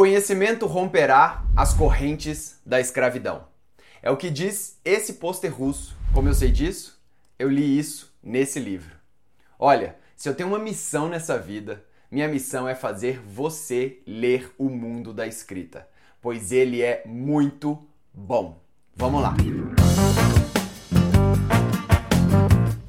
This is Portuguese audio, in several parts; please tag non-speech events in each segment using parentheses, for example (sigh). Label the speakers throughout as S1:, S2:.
S1: conhecimento romperá as correntes da escravidão. É o que diz esse pôster russo. Como eu sei disso? Eu li isso nesse livro. Olha, se eu tenho uma missão nessa vida, minha missão é fazer você ler o mundo da escrita, pois ele é muito bom. Vamos lá!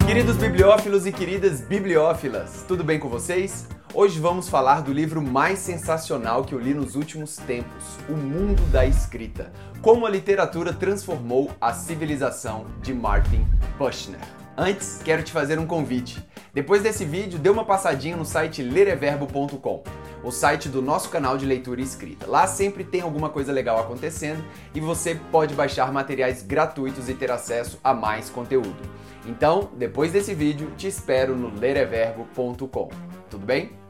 S1: Queridos bibliófilos e queridas bibliófilas, tudo bem com vocês? Hoje vamos falar do livro mais sensacional que eu li nos últimos tempos, O Mundo da Escrita. Como a literatura transformou a civilização de Martin Bushner. Antes, quero te fazer um convite. Depois desse vídeo, dê uma passadinha no site lereverbo.com, o site do nosso canal de leitura e escrita. Lá sempre tem alguma coisa legal acontecendo e você pode baixar materiais gratuitos e ter acesso a mais conteúdo. Então, depois desse vídeo, te espero no lereverbo.com. Tudo bem?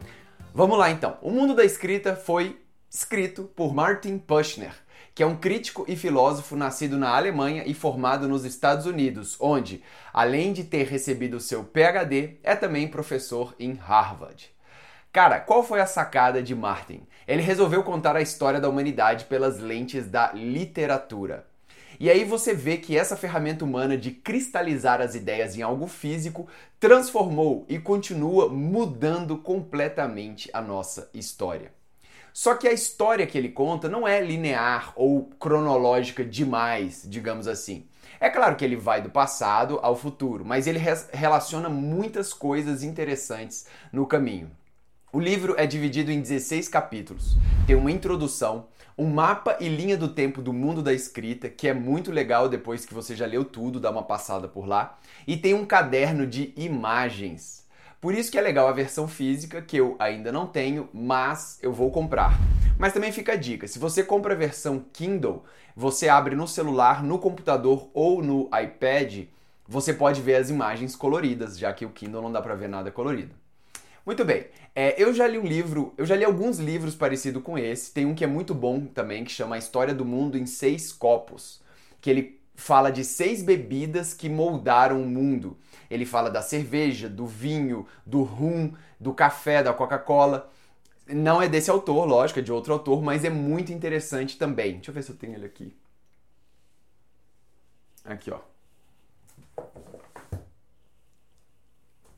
S1: Vamos lá então. O mundo da escrita foi escrito por Martin Pushner, que é um crítico e filósofo nascido na Alemanha e formado nos Estados Unidos, onde, além de ter recebido seu PhD, é também professor em Harvard. Cara, qual foi a sacada de Martin? Ele resolveu contar a história da humanidade pelas lentes da literatura. E aí você vê que essa ferramenta humana de cristalizar as ideias em algo físico transformou e continua mudando completamente a nossa história. Só que a história que ele conta não é linear ou cronológica demais, digamos assim. É claro que ele vai do passado ao futuro, mas ele relaciona muitas coisas interessantes no caminho. O livro é dividido em 16 capítulos. Tem uma introdução, um mapa e linha do tempo do mundo da escrita, que é muito legal depois que você já leu tudo, dá uma passada por lá, e tem um caderno de imagens. Por isso que é legal a versão física, que eu ainda não tenho, mas eu vou comprar. Mas também fica a dica, se você compra a versão Kindle, você abre no celular, no computador ou no iPad, você pode ver as imagens coloridas, já que o Kindle não dá para ver nada colorido. Muito bem. É, eu já li um livro, eu já li alguns livros parecidos com esse. Tem um que é muito bom também, que chama A História do Mundo em Seis Copos. Que ele fala de seis bebidas que moldaram o mundo. Ele fala da cerveja, do vinho, do rum, do café, da Coca-Cola. Não é desse autor, lógico, é de outro autor, mas é muito interessante também. Deixa eu ver se eu tenho ele aqui. Aqui, ó.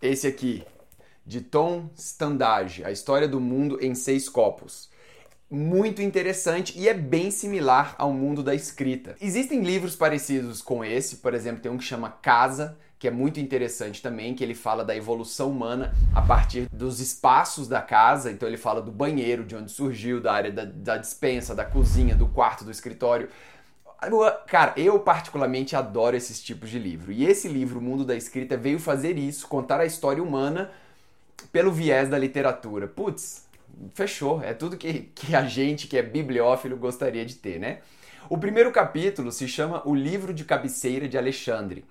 S1: Esse aqui, de Tom Standage, A História do Mundo em Seis Copos. Muito interessante e é bem similar ao mundo da escrita. Existem livros parecidos com esse, por exemplo, tem um que chama Casa, que é muito interessante também, que ele fala da evolução humana a partir dos espaços da casa. Então ele fala do banheiro, de onde surgiu, da área da, da dispensa, da cozinha, do quarto, do escritório. Cara, eu particularmente adoro esses tipos de livro. E esse livro, O Mundo da Escrita, veio fazer isso, contar a história humana pelo viés da literatura. Putz, fechou. É tudo que, que a gente que é bibliófilo gostaria de ter, né? O primeiro capítulo se chama O Livro de Cabeceira de Alexandre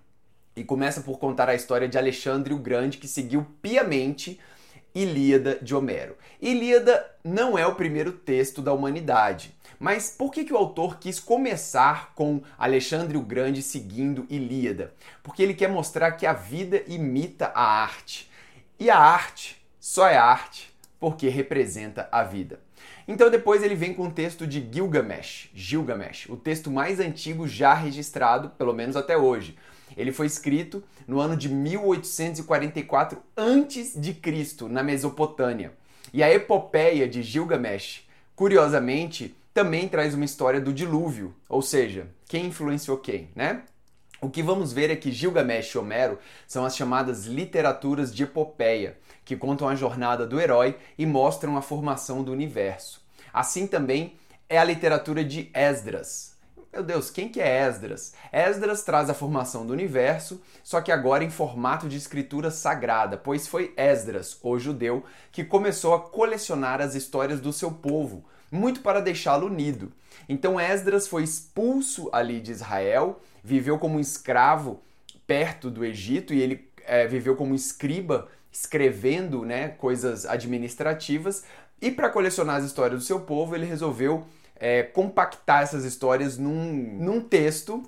S1: e começa por contar a história de Alexandre o Grande que seguiu piamente Ilíada de Homero. Ilíada não é o primeiro texto da humanidade, mas por que, que o autor quis começar com Alexandre o Grande seguindo Ilíada? Porque ele quer mostrar que a vida imita a arte. E a arte só é arte porque representa a vida. Então depois ele vem com o texto de Gilgamesh, Gilgamesh, o texto mais antigo já registrado, pelo menos até hoje. Ele foi escrito no ano de 1844 a.C., na Mesopotâmia. E a epopeia de Gilgamesh, curiosamente, também traz uma história do dilúvio, ou seja, quem influenciou quem, né? O que vamos ver é que Gilgamesh e Homero são as chamadas literaturas de epopeia, que contam a jornada do herói e mostram a formação do universo. Assim também é a literatura de Esdras. Meu Deus, quem que é Esdras? Esdras traz a formação do universo, só que agora em formato de escritura sagrada, pois foi Esdras, o judeu, que começou a colecionar as histórias do seu povo, muito para deixá-lo unido. Então Esdras foi expulso ali de Israel viveu como escravo perto do Egito e ele é, viveu como escriba, escrevendo né, coisas administrativas. E para colecionar as histórias do seu povo, ele resolveu é, compactar essas histórias num, num texto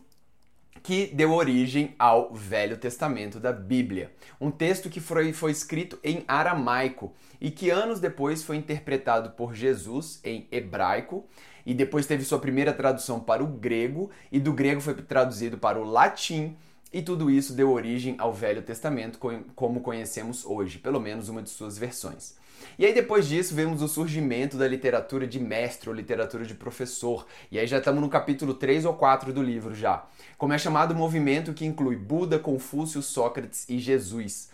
S1: que deu origem ao Velho Testamento da Bíblia. Um texto que foi, foi escrito em aramaico e que anos depois foi interpretado por Jesus em hebraico e depois teve sua primeira tradução para o grego e do grego foi traduzido para o latim e tudo isso deu origem ao Velho Testamento como conhecemos hoje, pelo menos uma de suas versões. E aí depois disso vemos o surgimento da literatura de mestre ou literatura de professor. E aí já estamos no capítulo 3 ou 4 do livro já. Como é chamado o movimento que inclui Buda, Confúcio, Sócrates e Jesus.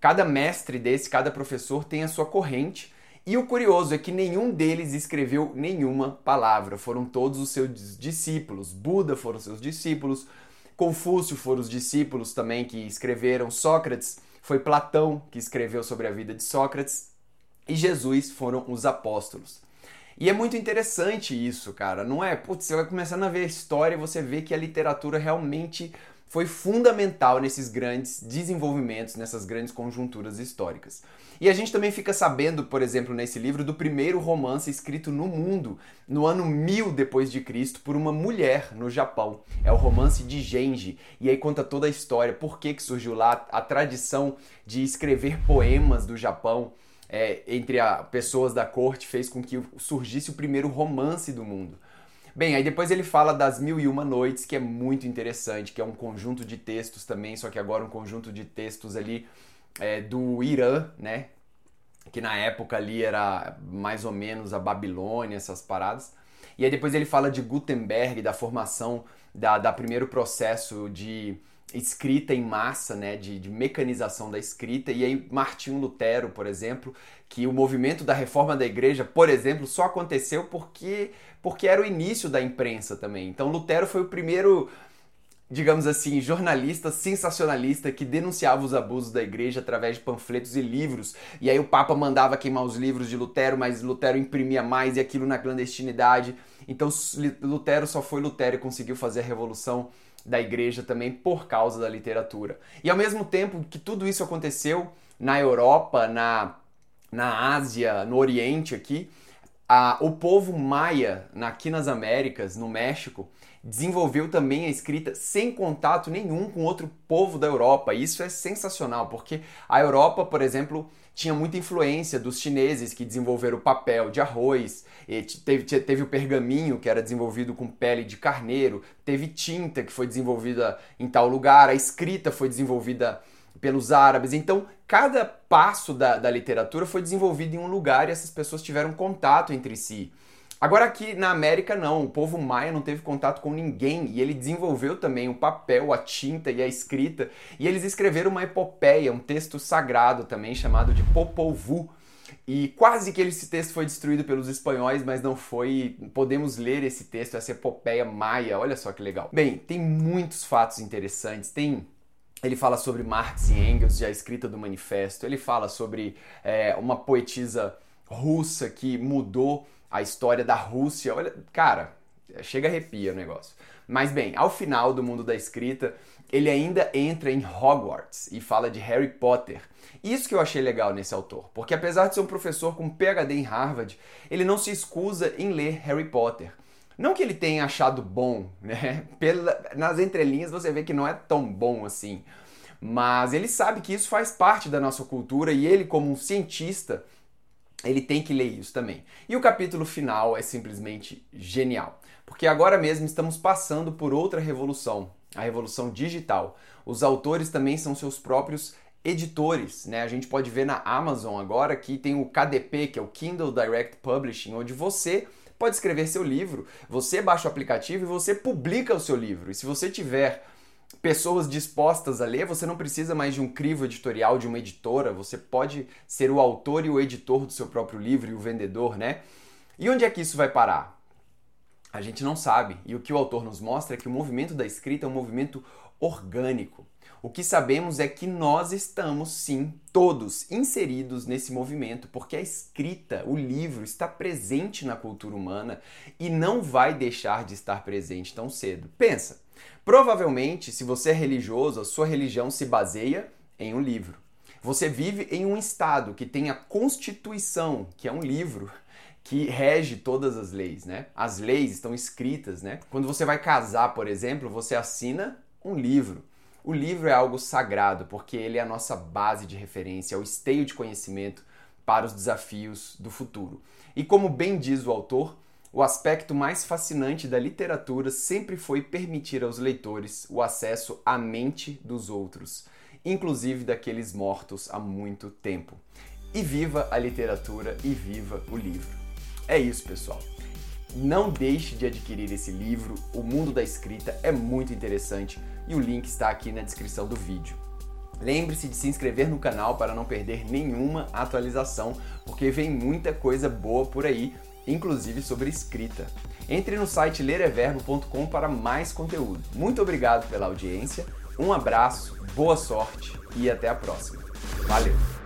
S1: Cada mestre desse, cada professor tem a sua corrente e o curioso é que nenhum deles escreveu nenhuma palavra, foram todos os seus discípulos. Buda foram seus discípulos, Confúcio foram os discípulos também que escreveram, Sócrates foi Platão que escreveu sobre a vida de Sócrates e Jesus foram os apóstolos. E é muito interessante isso, cara, não é? Putz, você vai começando a ver a história e você vê que a literatura realmente foi fundamental nesses grandes desenvolvimentos, nessas grandes conjunturas históricas. E a gente também fica sabendo, por exemplo, nesse livro, do primeiro romance escrito no mundo, no ano 1000 depois de Cristo, por uma mulher no Japão. É o romance de Genji. E aí conta toda a história, por que, que surgiu lá a tradição de escrever poemas do Japão. É, entre as pessoas da corte fez com que surgisse o primeiro romance do mundo. Bem, aí depois ele fala das Mil e Uma Noites, que é muito interessante, que é um conjunto de textos também, só que agora um conjunto de textos ali é, do Irã, né? Que na época ali era mais ou menos a Babilônia, essas paradas. E aí depois ele fala de Gutenberg, da formação da, da primeiro processo de escrita em massa, né, de, de, mecanização da escrita, e aí Martinho Lutero, por exemplo, que o movimento da reforma da igreja, por exemplo, só aconteceu porque, porque era o início da imprensa também. Então Lutero foi o primeiro, digamos assim, jornalista sensacionalista que denunciava os abusos da igreja através de panfletos e livros, e aí o Papa mandava queimar os livros de Lutero, mas Lutero imprimia mais e aquilo na clandestinidade. Então Lutero só foi Lutero e conseguiu fazer a revolução da igreja também por causa da literatura. E ao mesmo tempo que tudo isso aconteceu na Europa, na, na Ásia, no Oriente aqui, a, o povo maia aqui nas Américas, no México, desenvolveu também a escrita sem contato nenhum com outro povo da Europa. Isso é sensacional, porque a Europa, por exemplo, tinha muita influência dos chineses que desenvolveram o papel de arroz, teve, teve o pergaminho que era desenvolvido com pele de carneiro, teve tinta que foi desenvolvida em tal lugar, a escrita foi desenvolvida pelos árabes. Então, cada passo da, da literatura foi desenvolvido em um lugar e essas pessoas tiveram contato entre si. Agora aqui na América não, o povo maia não teve contato com ninguém e ele desenvolveu também o papel, a tinta e a escrita e eles escreveram uma epopeia, um texto sagrado também chamado de Popol Vuh. E quase que esse texto foi destruído pelos espanhóis, mas não foi. Podemos ler esse texto, essa epopeia maia. Olha só que legal. Bem, tem muitos fatos interessantes. Tem ele fala sobre Marx e Engels, já escrita do manifesto. Ele fala sobre é, uma poetisa russa que mudou a história da Rússia. Olha, cara, chega a arrepia o negócio. Mas bem, ao final do mundo da escrita, ele ainda entra em Hogwarts e fala de Harry Potter. Isso que eu achei legal nesse autor, porque apesar de ser um professor com PhD em Harvard, ele não se escusa em ler Harry Potter. Não que ele tenha achado bom, né? (laughs) Pela, nas entrelinhas você vê que não é tão bom assim. Mas ele sabe que isso faz parte da nossa cultura e ele, como um cientista, ele tem que ler isso também. E o capítulo final é simplesmente genial, porque agora mesmo estamos passando por outra revolução, a revolução digital. Os autores também são seus próprios editores, né? A gente pode ver na Amazon agora que tem o KDP, que é o Kindle Direct Publishing, onde você pode escrever seu livro, você baixa o aplicativo e você publica o seu livro. E se você tiver pessoas dispostas a ler, você não precisa mais de um crivo editorial de uma editora, você pode ser o autor e o editor do seu próprio livro e o vendedor, né? E onde é que isso vai parar? A gente não sabe. E o que o autor nos mostra é que o movimento da escrita é um movimento orgânico. O que sabemos é que nós estamos, sim, todos inseridos nesse movimento, porque a escrita, o livro, está presente na cultura humana e não vai deixar de estar presente tão cedo. Pensa, Provavelmente, se você é religioso, a sua religião se baseia em um livro. Você vive em um estado que tem a Constituição, que é um livro que rege todas as leis, né? As leis estão escritas, né? Quando você vai casar, por exemplo, você assina Um livro. O livro é algo sagrado porque ele é a nossa base de referência, é o esteio de conhecimento para os desafios do futuro. E como bem diz o autor, o aspecto mais fascinante da literatura sempre foi permitir aos leitores o acesso à mente dos outros, inclusive daqueles mortos há muito tempo. E viva a literatura e viva o livro. É isso, pessoal. Não deixe de adquirir esse livro, O Mundo da Escrita é muito interessante e o link está aqui na descrição do vídeo. Lembre-se de se inscrever no canal para não perder nenhuma atualização, porque vem muita coisa boa por aí, inclusive sobre escrita. Entre no site lereverbo.com para mais conteúdo. Muito obrigado pela audiência, um abraço, boa sorte e até a próxima. Valeu!